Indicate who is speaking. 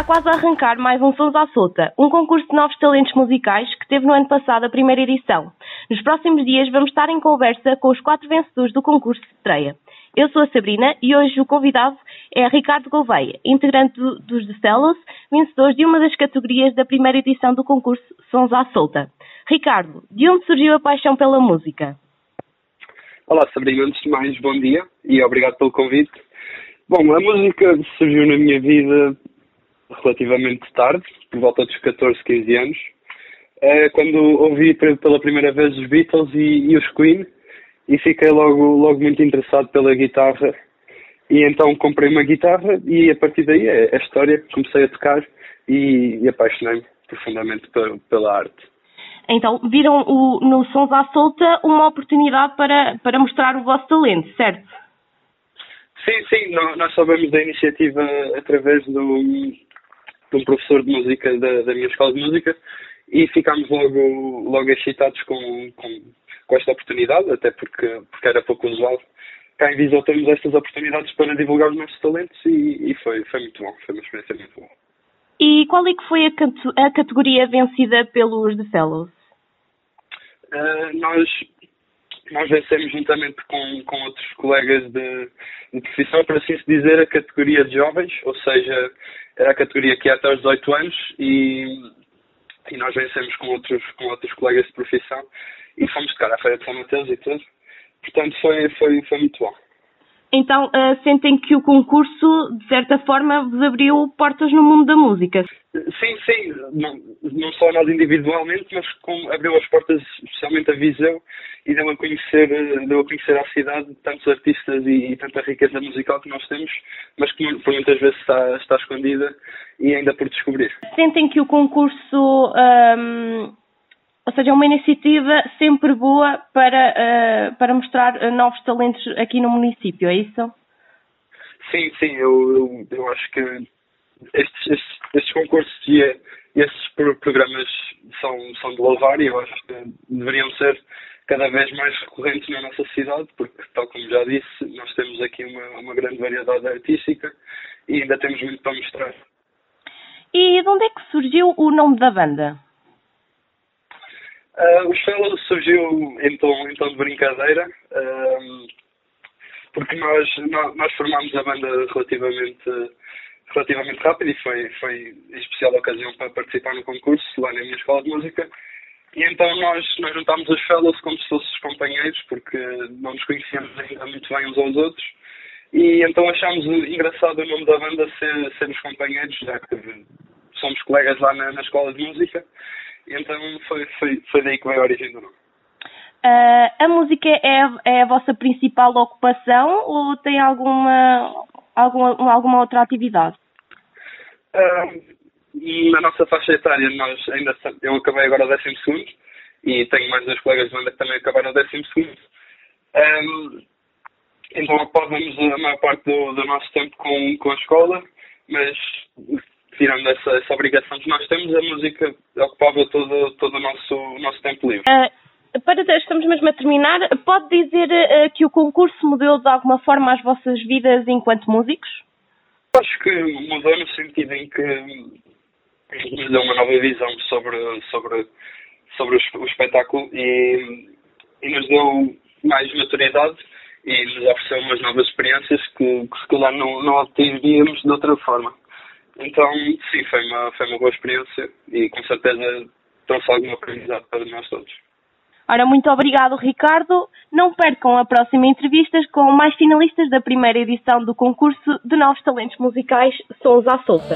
Speaker 1: Está quase a arrancar mais um Sons à Solta, um concurso de novos talentos musicais que teve no ano passado a primeira edição. Nos próximos dias vamos estar em conversa com os quatro vencedores do concurso de estreia. Eu sou a Sabrina e hoje o convidado é Ricardo Gouveia, integrante dos The Cellos, vencedores de uma das categorias da primeira edição do concurso Sons à Solta. Ricardo, de onde surgiu a paixão pela música?
Speaker 2: Olá Sabrina, antes de mais, bom dia e obrigado pelo convite. Bom, a música surgiu na minha vida relativamente tarde, por volta dos 14, 15 anos, eh, quando ouvi pela primeira vez os Beatles e, e os Queen e fiquei logo, logo muito interessado pela guitarra e então comprei uma guitarra e a partir daí é a história, comecei a tocar e, e apaixonei-me profundamente pela, arte.
Speaker 1: Então, viram o, no Sons à Solta uma oportunidade para, para mostrar o vosso talento, certo?
Speaker 2: Sim, sim, nós, nós soubemos da iniciativa através do, de um professor de música da, da minha escola de música e ficámos logo, logo excitados com, com com esta oportunidade, até porque, porque era pouco usual. Cá em Viseu temos estas oportunidades para divulgar os nossos talentos e, e foi, foi muito bom, foi uma experiência muito boa.
Speaker 1: E qual é que foi a, a categoria vencida pelos The Fellows?
Speaker 2: Uh, nós, nós vencemos juntamente com, com outros colegas de, de profissão, para assim se dizer, a categoria de jovens, ou seja, era a categoria que é até aos 18 anos e, e nós vencemos com outros, com outros colegas de profissão e fomos tocar à Feira de São Mateus e tudo. Portanto, foi, foi, foi muito bom.
Speaker 1: Então, uh, sentem que o concurso, de certa forma, vos abriu portas no mundo da música?
Speaker 2: Sim, sim. Não, não só nós individualmente, mas como abriu as portas, especialmente a Viseu, e deu a conhecer, deu a conhecer à cidade tantos artistas e, e tanta riqueza musical que nós temos, mas que por muitas vezes está, está escondida e ainda por descobrir.
Speaker 1: Sentem que o concurso um, ou seja, é uma iniciativa sempre boa para, uh, para mostrar eh, novos talentos aqui no município, é isso?
Speaker 2: Sim, sim, eu, eu, eu acho que estes, estes, estes concursos e estes programas são, são de louvar e eu acho que deveriam ser cada vez mais recorrentes na nossa cidade, porque, tal como já disse, nós temos aqui uma, uma grande variedade artística e ainda temos muito para mostrar.
Speaker 1: E de onde é que surgiu o nome da banda?
Speaker 2: Uh, o Fellow surgiu em tom, em tom de brincadeira, porque nós, nós, nós, formámos a banda relativamente, relativamente rápido e foi, foi especial ocasião para participar no concurso lá na minha escola de música. E então nós, nós juntámos os Fellows como se fossem companheiros, porque não nos conhecíamos ainda muito bem uns aos outros. E então achámos engraçado o nome da banda ser, ser os companheiros, já que somos colegas lá na, na escola de música. Então foi, foi, foi daí que veio a origem do nome.
Speaker 1: Uh, a música é, é a vossa principal ocupação ou tem alguma, alguma, alguma outra atividade?
Speaker 2: Uh, na nossa faixa etária, nós ainda eu acabei agora o 12 e tenho mais dois colegas de banda que também acabaram o 12. Um, então ocupávamos a maior parte do, do nosso tempo com, com a escola, mas tirando essa, essa obrigação que nós temos, a música ocupava todo, todo o nosso, o nosso tempo livre.
Speaker 1: Uh, para, estamos mesmo a terminar, pode dizer uh, que o concurso mudou de alguma forma as vossas vidas enquanto músicos?
Speaker 2: Acho que mudou no sentido em que nos deu uma nova visão sobre, sobre, sobre o, o espetáculo e, e nos deu mais maturidade e nos ofereceu umas novas experiências que, que se calhar não, não obteríamos de outra forma. Então, sim, foi uma, foi uma boa experiência e com certeza trouxe alguma aprendizado para nós todos.
Speaker 1: Ora, muito obrigado, Ricardo. Não percam a próxima entrevista com mais finalistas da primeira edição do concurso de Novos Talentos Musicais Sons à Solta.